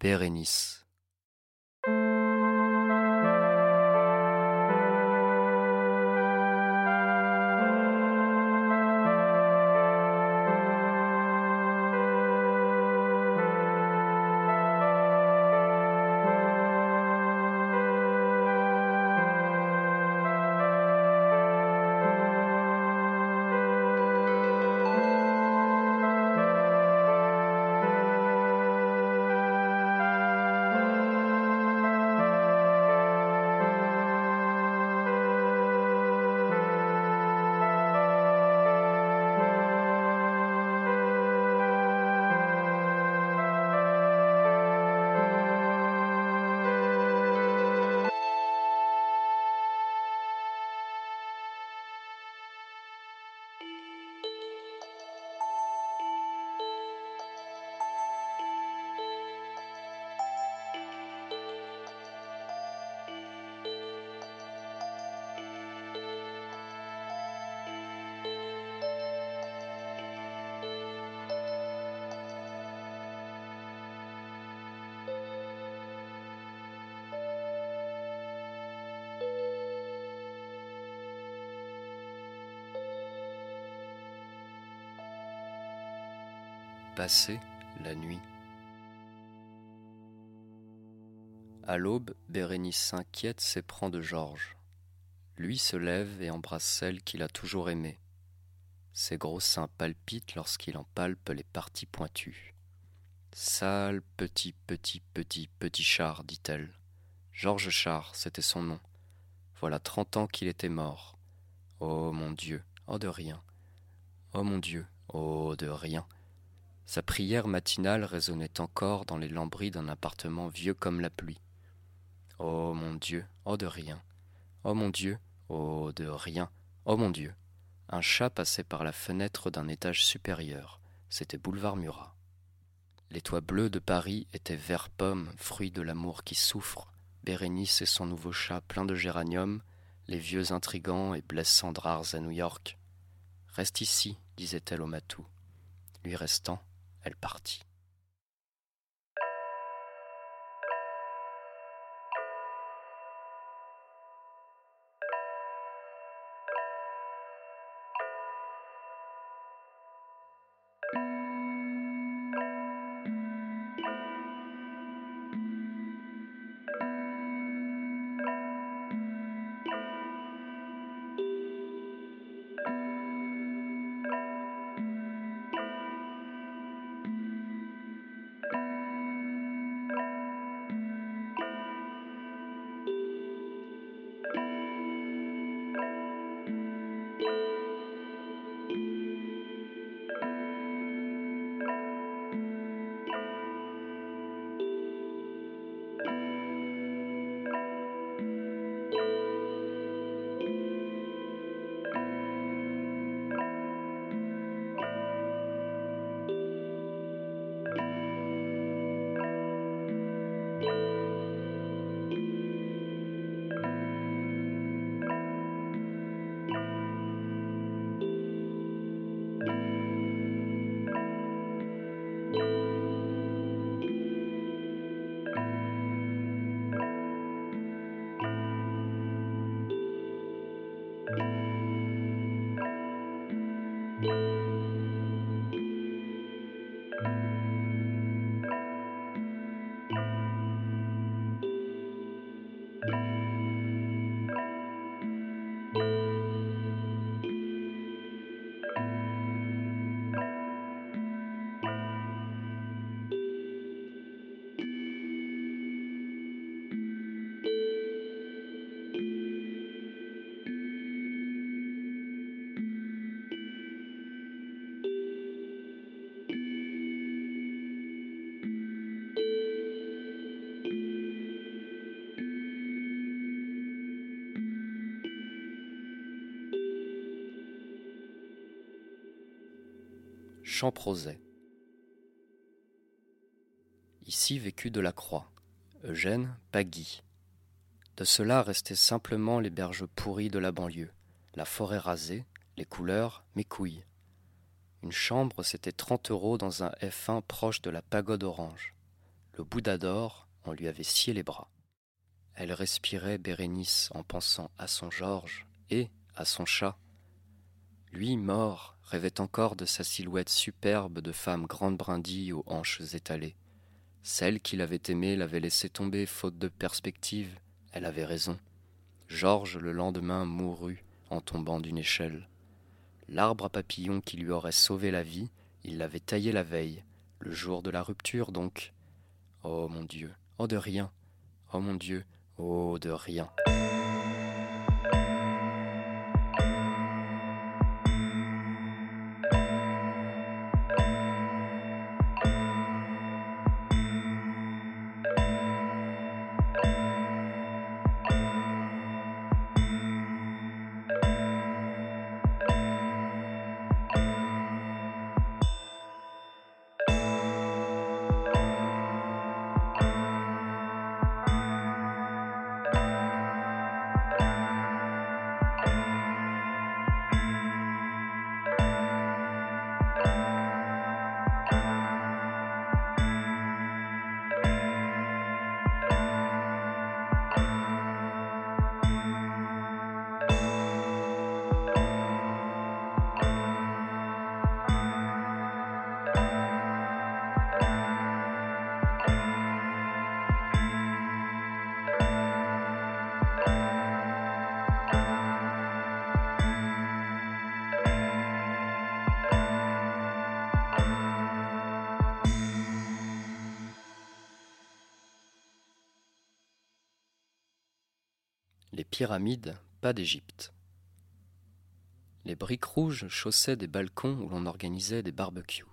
Bérénice. Passer la nuit. À l'aube, Bérénice s'inquiète, s'éprend de Georges. Lui se lève et embrasse celle qu'il a toujours aimée. Ses gros seins palpitent lorsqu'il en palpe les parties pointues. Sale petit, petit, petit, petit char, dit-elle. Georges Char, c'était son nom. Voilà trente ans qu'il était mort. Oh mon Dieu, oh de rien. Oh mon Dieu, oh de rien. Sa prière matinale résonnait encore dans les lambris d'un appartement vieux comme la pluie. Oh mon Dieu, oh de rien. Oh mon Dieu, oh de rien. Oh mon Dieu. Un chat passait par la fenêtre d'un étage supérieur. C'était boulevard Murat. Les toits bleus de Paris étaient vert pomme, fruit de l'amour qui souffre. Bérénice et son nouveau chat plein de géranium, les vieux intrigants et blessants rares à New York. Reste ici, disait-elle au matou. Lui restant, elle partit. Ici vécut Delacroix, Eugène Pagui. De cela restaient simplement les berges pourries de la banlieue, la forêt rasée, les couleurs, mes couilles. Une chambre, c'était trente euros dans un F1 proche de la pagode orange. Le Bouddha d'or, on lui avait scié les bras. Elle respirait Bérénice en pensant à son Georges et à son chat. Lui, mort, rêvait encore de sa silhouette superbe de femme grande brindille aux hanches étalées. Celle qu'il avait aimée l'avait laissé tomber faute de perspective. Elle avait raison. Georges, le lendemain, mourut en tombant d'une échelle. L'arbre à papillons qui lui aurait sauvé la vie, il l'avait taillé la veille, le jour de la rupture donc. Oh mon Dieu, oh de rien, oh mon Dieu, oh de rien. Les pyramides, pas d'Égypte. Les briques rouges chaussaient des balcons où l'on organisait des barbecues.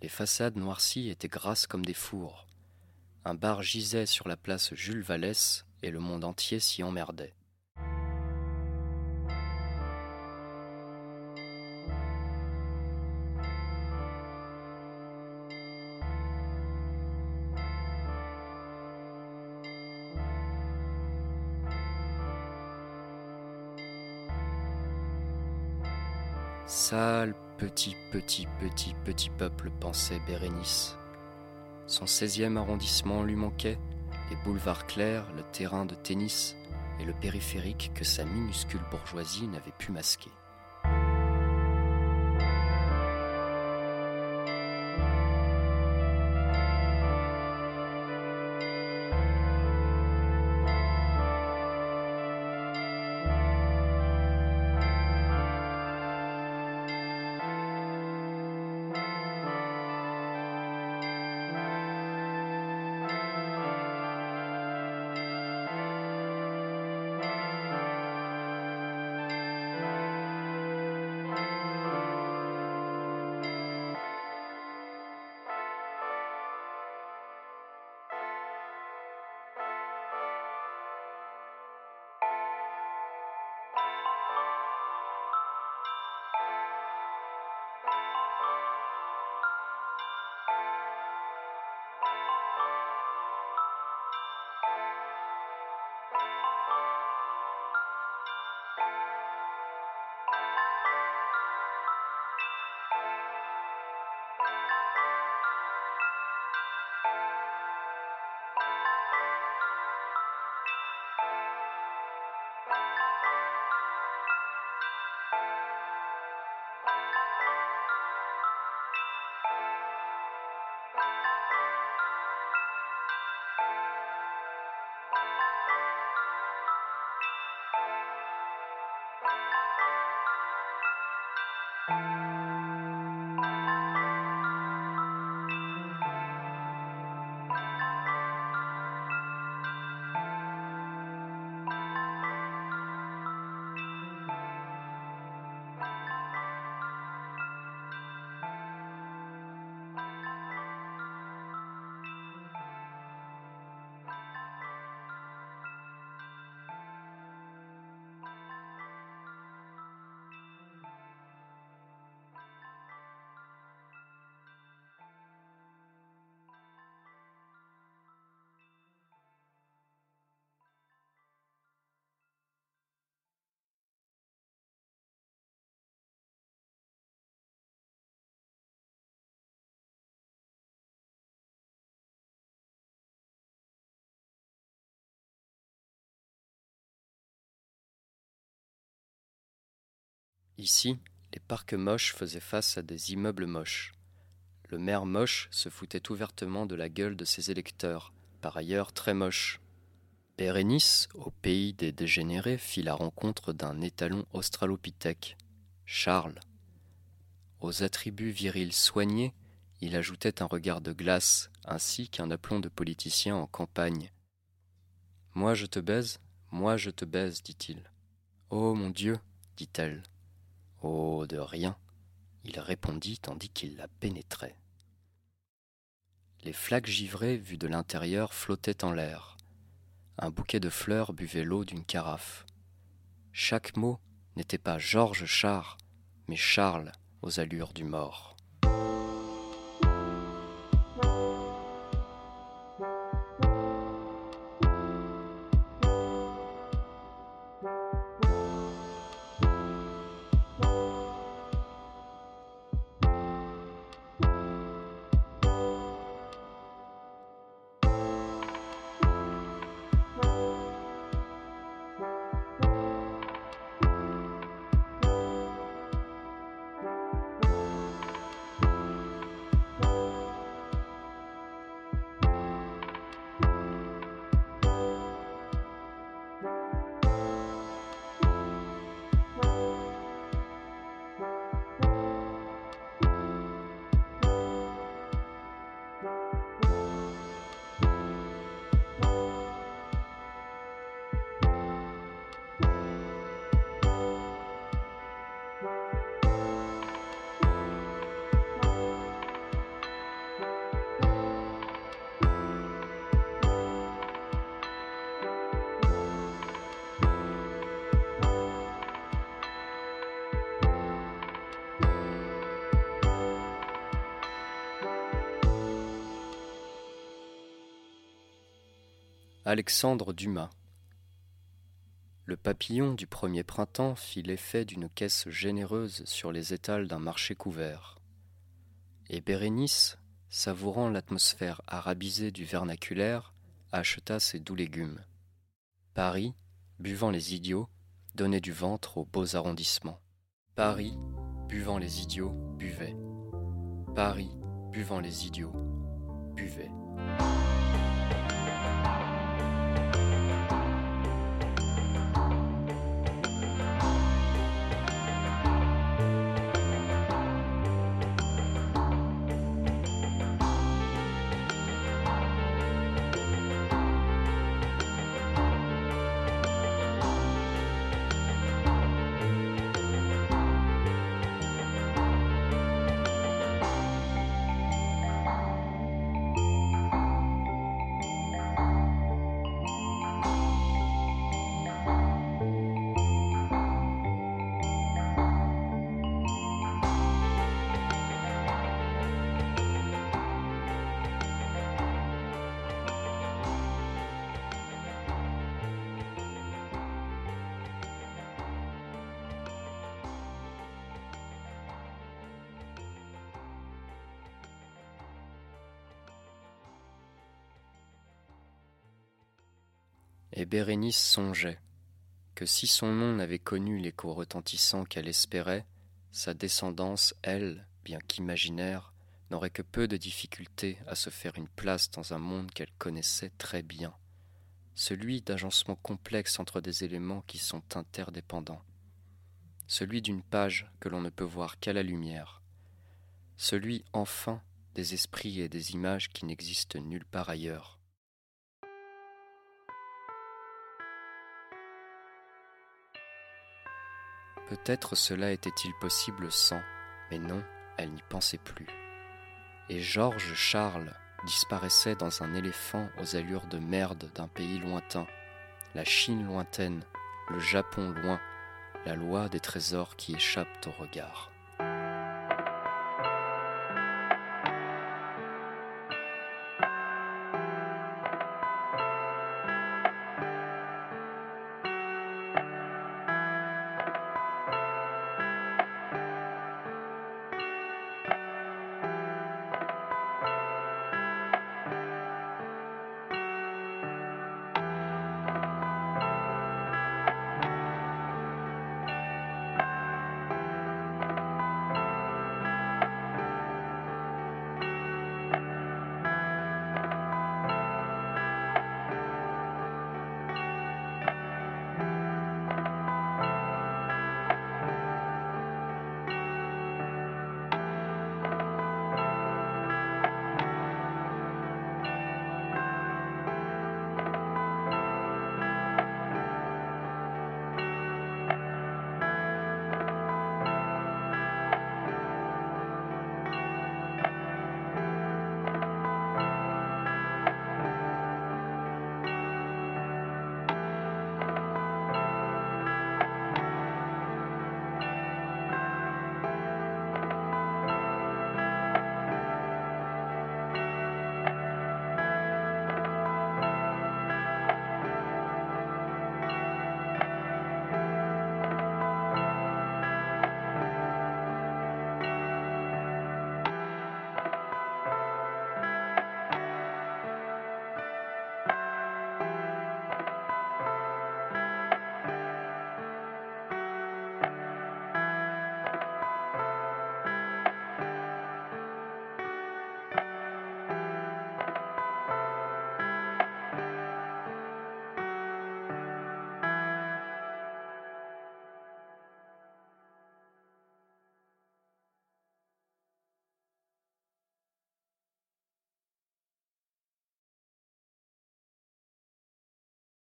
Les façades noircies étaient grasses comme des fours. Un bar gisait sur la place Jules Vallès et le monde entier s'y emmerdait. Sale, petit, petit, petit, petit peuple, pensait Bérénice. Son 16e arrondissement lui manquait, les boulevards clairs, le terrain de tennis et le périphérique que sa minuscule bourgeoisie n'avait pu masquer. Ici, les parcs moches faisaient face à des immeubles moches. Le maire moche se foutait ouvertement de la gueule de ses électeurs, par ailleurs très moches. Bérénice, au pays des dégénérés, fit la rencontre d'un étalon australopithèque, Charles. Aux attributs virils soignés, il ajoutait un regard de glace, ainsi qu'un aplomb de politicien en campagne. Moi je te baise, moi je te baise, dit-il. Oh mon Dieu, dit-elle. Oh, de rien, il répondit tandis qu'il la pénétrait. Les flaques givrées vues de l'intérieur flottaient en l'air. Un bouquet de fleurs buvait l'eau d'une carafe. Chaque mot n'était pas Georges Char, mais Charles aux allures du mort. Alexandre Dumas Le papillon du premier printemps fit l'effet d'une caisse généreuse sur les étals d'un marché couvert. Et Bérénice, savourant l'atmosphère arabisée du vernaculaire, acheta ses doux légumes. Paris, buvant les idiots, donnait du ventre aux beaux arrondissements. Paris, buvant les idiots, buvait. Paris, buvant les idiots, buvait. Et Bérénice songeait que si son nom n'avait connu l'écho retentissant qu'elle espérait, sa descendance, elle, bien qu'imaginaire, n'aurait que peu de difficulté à se faire une place dans un monde qu'elle connaissait très bien, celui d'agencement complexe entre des éléments qui sont interdépendants, celui d'une page que l'on ne peut voir qu'à la lumière, celui enfin des esprits et des images qui n'existent nulle part ailleurs. Peut-être cela était-il possible sans, mais non, elle n'y pensait plus. Et Georges Charles disparaissait dans un éléphant aux allures de merde d'un pays lointain, la Chine lointaine, le Japon loin, la loi des trésors qui échappent au regard.